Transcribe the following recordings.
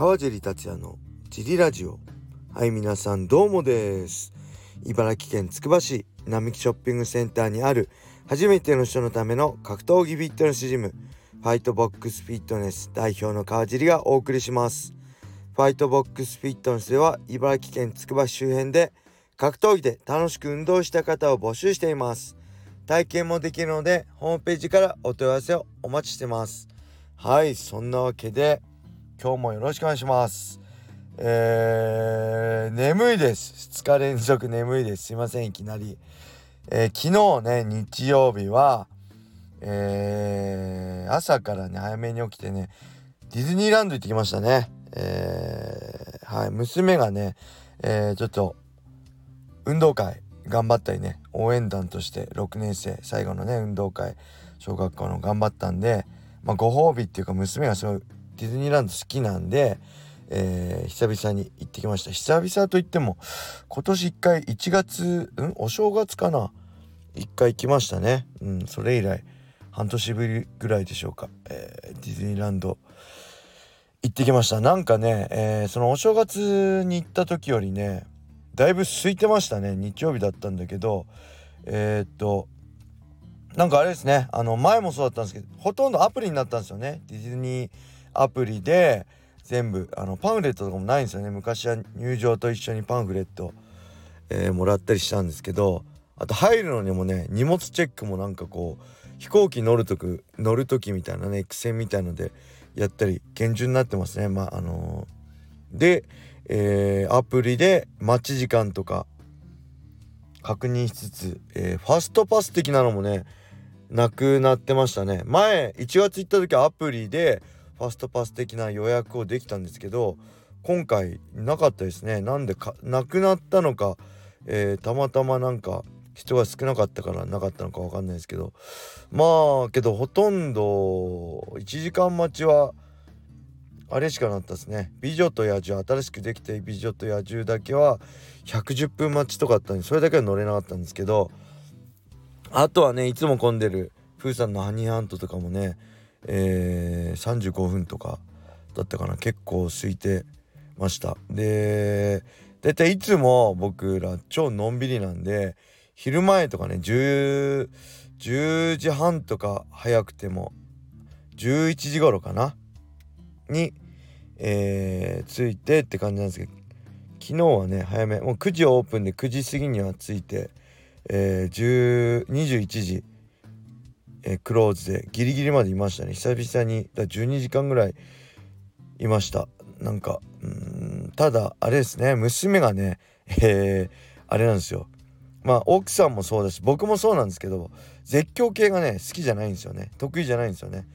川尻達也のジリラジオ。はい皆さんどうもです。茨城県つくば市並木ショッピングセンターにある初めての人のための格闘技フィットネスジムファイトボックスフィットネス代表の川尻がお送りします。ファイトボックスフィットネスでは茨城県つくば市周辺で格闘技で楽しく運動した方を募集しています。体験もできるのでホームページからお問い合わせをお待ちしてます。はいそんなわけで今日もよろしくお願いします。えー、眠いです。2日連続眠いです。すいませんいきなり、えー、昨日ね日曜日はえー、朝からね早めに起きてねディズニーランド行ってきましたね。えー、はい娘がね、えー、ちょっと運動会頑張ったりね応援団として6年生最後のね運動会小学校の頑張ったんで、まあ、ご褒美っていうか娘がすごいディズニーランド好きなんで、えー、久々に行ってきました。久々といっても今年1回1月ん？お正月かな？1回行きましたね。うんそれ以来半年ぶりぐらいでしょうか、えー、ディズニーランド行ってきました。なんかね、えー、そのお正月に行った時よりねだいぶ空いてましたね。日曜日だったんだけどえー、っとなんかあれですね。あの前もそうだったんですけどほとんどアプリになったんですよね。ディズニーアプリで全部あのパンフレットとかもないんですよね。昔は入場と一緒にパンフレット、えー、もらったりしたんですけどあと入るのにもね荷物チェックもなんかこう飛行機乗るとく乗る時みたいなね苦戦みたいのでやったり厳重になってますね。まああのー、でえー、アプリで待ち時間とか確認しつつ、えー、ファストパス的なのもねなくなってましたね。前1月行った時はアプリでファストパス的な予約をできたんですけど今回なかったですね。なんでかなくなったのか、えー、たまたまなんか人が少なかったからなかったのか分かんないですけど。まあけどほとんど1時間待ちはあれしかなったですね。美女と野獣新しくできた美女と野獣だけは110分待ちとかあったんでそれだけは乗れなかったんですけどあとはねいつも混んでるプーさんのハニーハントとかもねえー、35分とかだったかな。結構空いてました。で大体いつも僕ら超のんびりなんで昼前とかね 10, 10時半とか早くても11時頃かな？にえー、着いてって感じなんですけど昨日はね早め。もう9時オープンで9時過ぎには着いて、えー、21時、えー、クローズでギリギリまでいましたね。久々にだ12時間ぐらいいました。なんかうんただあれですね。娘がねえー、あれなんですよ。まあ奥さんもそうだし僕もそうなんですけど絶叫系がね好きじゃないんですよね。得意じゃないんですよね。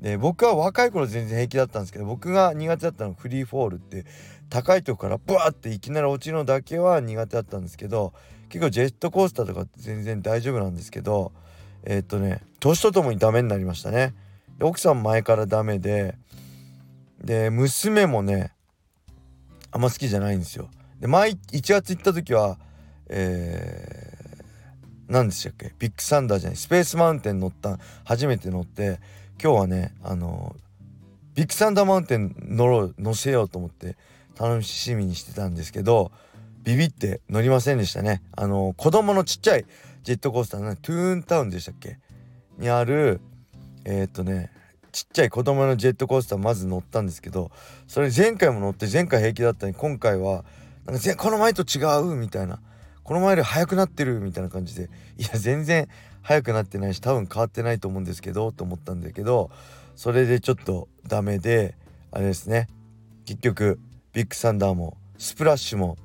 で僕は若い頃全然平気だったんですけど僕が苦手だったのフリーフォールって高いとこからブワーっていきなり落ちるのだけは苦手だったんですけど結構ジェットコースターとか全然大丈夫なんですけどえー、っとね年とともにダメになりましたね。で奥さん前からダメでで娘もねあんま好きじゃないんですよ。で前1月行った時はえー、何でしたっけ？ビッグサンダーじゃないスペースマウンテン乗った初めて乗って今日はねあのビッグサンダーマウンテン乗ろう乗せようと思って楽しみにしてたんですけどビビって乗りませんでしたね。あの子供のちっちゃいジェットコースターのトゥーンタウンでしたっけ？にあるえー、っとねちっちゃい子供のジェットコースターまず乗ったんですけどそれ前回も乗って前回平気だったのに今回はなんかこの前と違うみたいな。この前より速くなってるみたいな感じで。いや全然速くなってないし多分変わってないと思うんですけどと思ったんだけどそれでちょっとダメであれですね。結局ビッグサンダーもスプラッシュも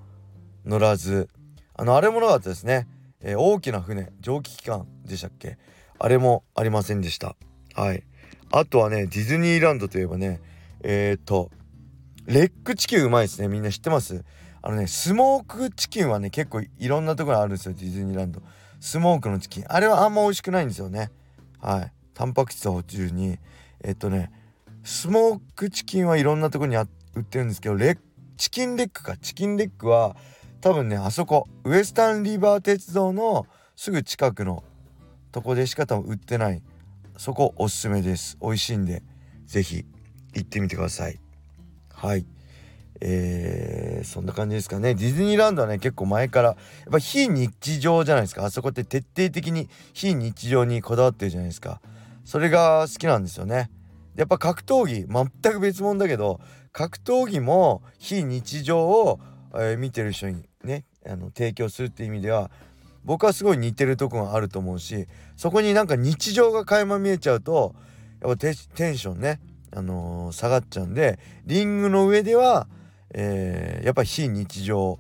乗らず。あのあれもなかったですね、えー、大きな船蒸気機関でしたっけ？あれもありませんでした。はい。あとはねディズニーランドといえばねえっ、とレッグチキンうまいですね。みんな知ってます？あのねスモークチキンはね結構いろんなところにあるんですよディズニーランド。スモークのチキンあれはあんま美味しくないんですよね。はい。タンパク質補充に。えっとねスモークチキンはいろんなとこに売ってるんですけどレチキンレッグか。チキンレッグは多分ねあそこウエスタンリバー鉄道のすぐ近くのとこでしか多分売ってないそこおすすめです。美味しいんで是非行ってみてください。はい。えー、そんな感じですかね。ディズニーランドはね結構前から。やっぱ非日常じゃないですか。あそこって徹底的に非日常にこだわってるじゃないですか。それが好きなんですよね。やっぱ格闘技全く別物だけど格闘技も非日常を、えー、見てる人にねあの提供するっていう意味では僕はすごい似てるとこがあると思うしそこになんか日常が垣間見えちゃうとやっぱテンションね、あのー、下がっちゃうんでリングの上ではえー、やっぱ非日常を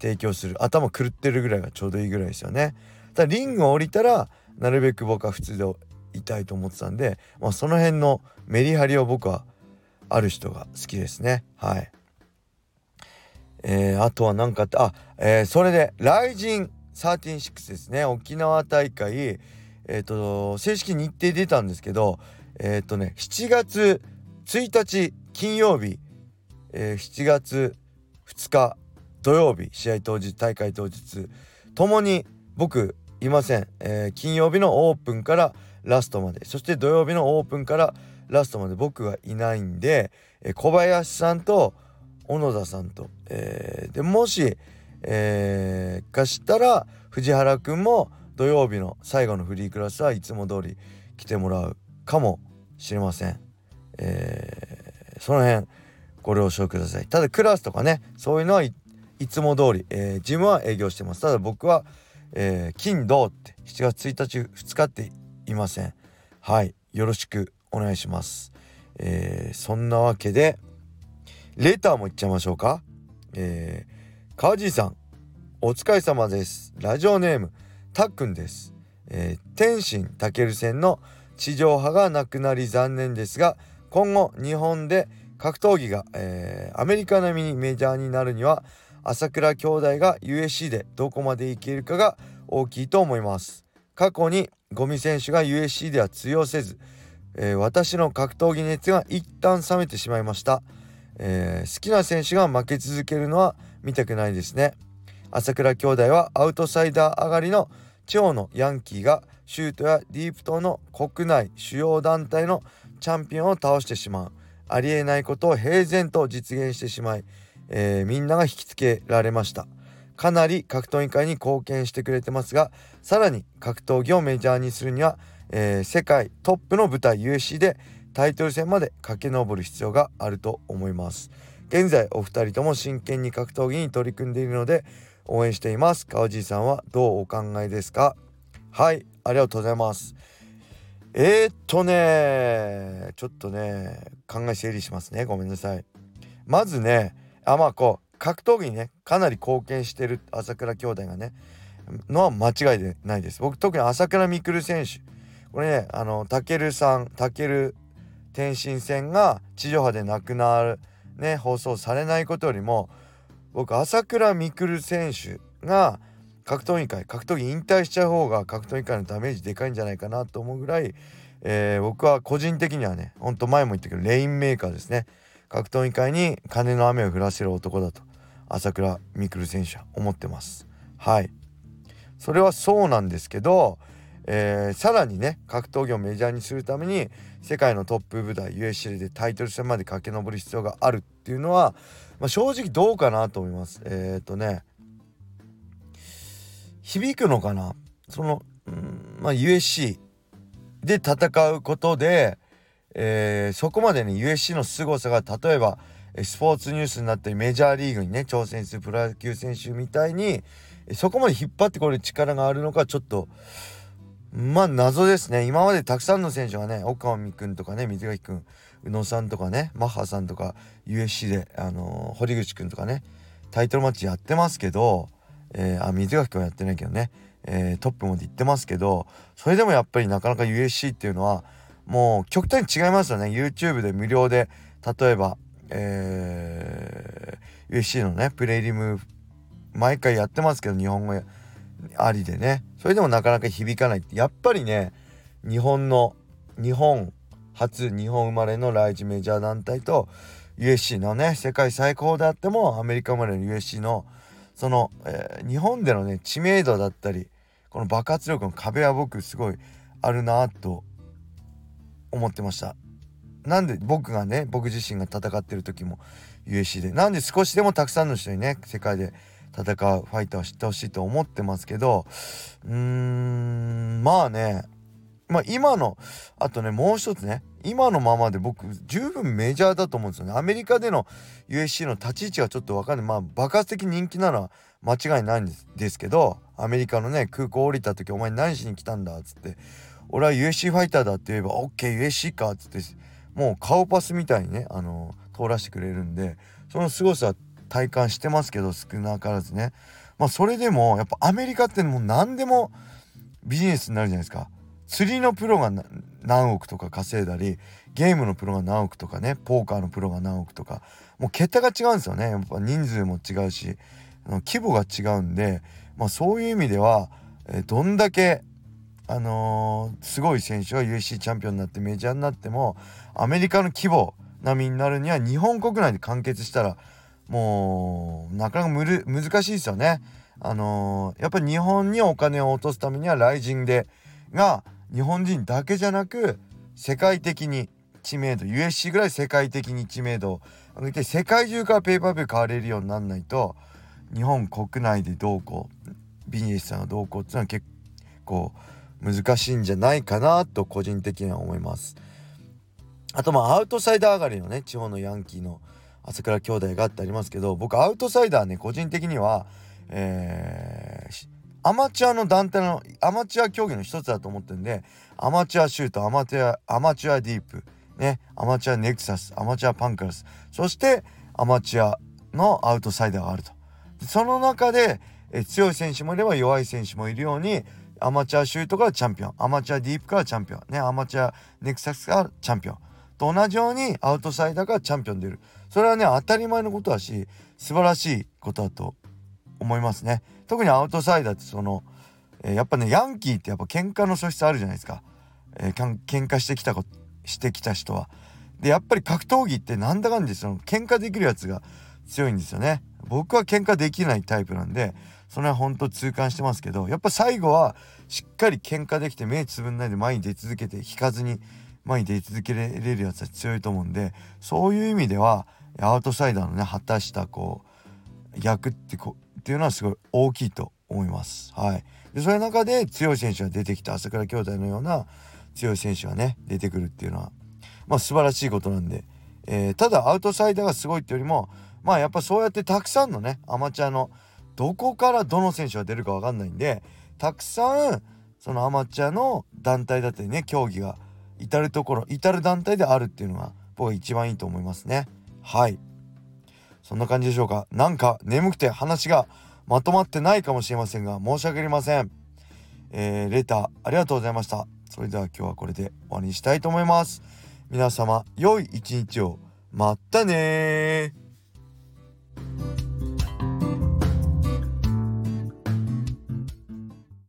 提供する頭狂ってるぐらいがちょうどいいぐらいですよね。ただリングを降りたらなるべく僕は普通でいたいと思ってたんで、まあ、その辺のメリハリを僕はある人が好きですね。はい。えー、あとは何かってあ、えー、それで「ライジン136」ですね。沖縄大会え、ー、と正式日程出たんですけどえっ、とね7月1日金曜日えー、7月2日土曜日試合当日大会当日ともに僕いません、えー、金曜日のオープンからラストまで。そして土曜日のオープンからラストまで僕がいないんで、えー、小林さんと小野田さんと、えー、でもし、えー、かしたら藤原くんも土曜日の最後のフリークラスはいつも通り来てもらうかもしれません。えー、その辺ご了承ください。ただクラスとかねそういうのはいつも通り、えー、ジムは営業してます。ただ僕は、えー、金土って7月1日2日っていません。はいよろしくお願いします、えー、そんなわけでレターもいっちゃいましょうか。えー、川地さんお疲れ様です。ラジオネームたっくんです、えー、天心たける戦の地上波がなくなり残念ですが今後日本で格闘技が、えー、アメリカ並みにメジャーになるには朝倉兄弟が USC でどこまでいけるかが大きいと思います。過去にゴミ選手が USC では通用せず、えー、私の格闘技熱が一旦冷めてしまいました、えー、好きな選手が負け続けるのは見たくないですね。朝倉兄弟はアウトサイダー上がりの地方のヤンキーがシュートやディープ島の国内主要団体のチャンピオンを倒してしまう。ありえないことを平然と実現してしまい、えー、みんなが引きつけられました。かなり格闘技界に貢献してくれてますがさらに格闘技をメジャーにするには、えー、世界トップの舞台 USC でタイトル戦まで駆け上る必要があると思います。現在お二人とも真剣に格闘技に取り組んでいるので応援しています。川地さんはどうお考えですか？はいありがとうございます。えー、っとねちょっとね考え整理しますね。ごめんなさい。まずねあまあこう格闘技にねかなり貢献してる朝倉兄弟がねのは間違いでないです。僕特に朝倉未来選手。これねあのたけるさんたける天心戦が地上波でなくなるね放送されないことよりも僕朝倉未来選手が格闘技界格闘技引退しちゃう方が格闘技界のダメージでかいんじゃないかなと思うぐらい、えー、僕は個人的にはねほんと前も言ったけどレインメーカーですね。格闘技界に金の雨を降らせる男だと朝倉未来選手は思ってます。はい。それはそうなんですけど、えー、さらにね格闘技をメジャーにするために世界のトップ舞台 USC でタイトル戦まで駆け上る必要があるっていうのは、まあ、正直どうかなと思います。えっ、ー、とね響くのかな？その、うん、まあ USC で戦うことで、えー、そこまでね USC の凄さが例えばスポーツニュースになったりメジャーリーグにね挑戦するプロ野球選手みたいにそこまで引っ張ってこれる力があるのかちょっとまあ謎ですね。今までたくさんの選手がね岡尾美君とかね水垣君宇野さんとかねマッハさんとか USC で、あのー、堀口君とかねタイトルマッチやってますけどえー、あ水垣君はやってないけどね、えー、トップまで行ってますけどそれでもやっぱりなかなか USC っていうのはもう極端に違いますよね。YouTube で無料で例えば、えー、USC のねプレイリム毎回やってますけど日本語やありでね。それでもなかなか響かないって。やっぱりね日本の日本初日本生まれのライジメジャー団体と USC のね世界最高であってもアメリカ生まれの USC のその、えー、日本でのね知名度だったりこの爆発力の壁は僕すごいあるなと思ってました。なんで僕がね僕自身が戦ってる時も USC で。なんで少しでもたくさんの人にね世界で戦うファイターを知ってほしいと思ってますけどうーんまあねまあ今のあとねもう一つね今のままで僕十分メジャーだと思うんですよね。アメリカでの USC の立ち位置がちょっと分かんない。まあ爆発的人気なのは間違いないんですですけどアメリカのね空港降りた時お前何しに来たんだっつって俺は USC ファイターだって言えば OKUSC かっつってもう顔パスみたいにねあの通らせてくれるんでその凄さ体感してますけど少なからずね。まあそれでもやっぱアメリカってもう何でもビジネスになるじゃないですか。釣りのプロが何億とか稼いだりゲームのプロが何億とかねポーカーのプロが何億とか。もう桁が違うんですよね。やっぱ人数も違うし規模が違うんで、まあ、そういう意味では、えどんだけあのー、すごい選手が USC チャンピオンになってメジャーになってもアメリカの規模並みになるには日本国内で完結したらもうなかなか難しいですよね。あのー、やっぱり日本にお金を落とすためにはライジンでが日本人だけじゃなく世界的に知名度 USC ぐらい世界的に知名度を上げて世界中からペーパービュー買われるようになんないと日本国内でどうこうビジネスさんがどうこうっていうのは結構難しいんじゃないかなと個人的には思います。あとまあアウトサイダー上がりのね地方のヤンキーの朝倉兄弟がってありますけど僕アウトサイダーね個人的には、えー、アマチュアの団体のアマチュア競技の一つだと思ってるんでアマチュアシュートアマチュアアマチュアディープねアマチュアネクサスアマチュアパンクラスそしてアマチュアのアウトサイダーがあると。その中でえ強い選手もいれば弱い選手もいるようにアマチュアシュートからチャンピオンアマチュアディープからチャンピオンねアマチュアネクサスからチャンピオン。と同じようにアウトサイダーがチャンピオン出る。それはね当たり前のことだし素晴らしいことだと思いますね。特にアウトサイダーってその、えー、やっぱねヤンキーってやっぱ喧嘩の素質あるじゃないですか、えー、喧嘩してきたこしてきた人は。でやっぱり格闘技ってなんだかんでその喧嘩できるやつが強いんですよね。僕は喧嘩できないタイプなんでそれは本当痛感してますけどやっぱ最後はしっかり喧嘩できて目つぶんないで前に出続けて引かずに前に出続けられるやつは強いと思うんでそういう意味ではアウトサイダーのね果たしたこう役ってこっていうのはすごい大きいと思います。はい、でそういう中で強い選手が出てきた朝倉兄弟のような強い選手がね出てくるっていうのはまあ素晴らしいことなんで、えー、ただアウトサイダーがすごいっていうよりもまあやっぱそうやってたくさんのねアマチュアのどこからどの選手が出るか分かんないんでたくさんそのアマチュアの団体だったりね競技が至る所至る団体であるっていうのが僕は一番いいと思いますね。はい。そんな感じでしょうか。なんか眠くて話がまとまってないかもしれませんが申し訳ありません。えー、レターありがとうございました。それでは今日はこれで終わりにしたいと思います。皆様良い一日を。またね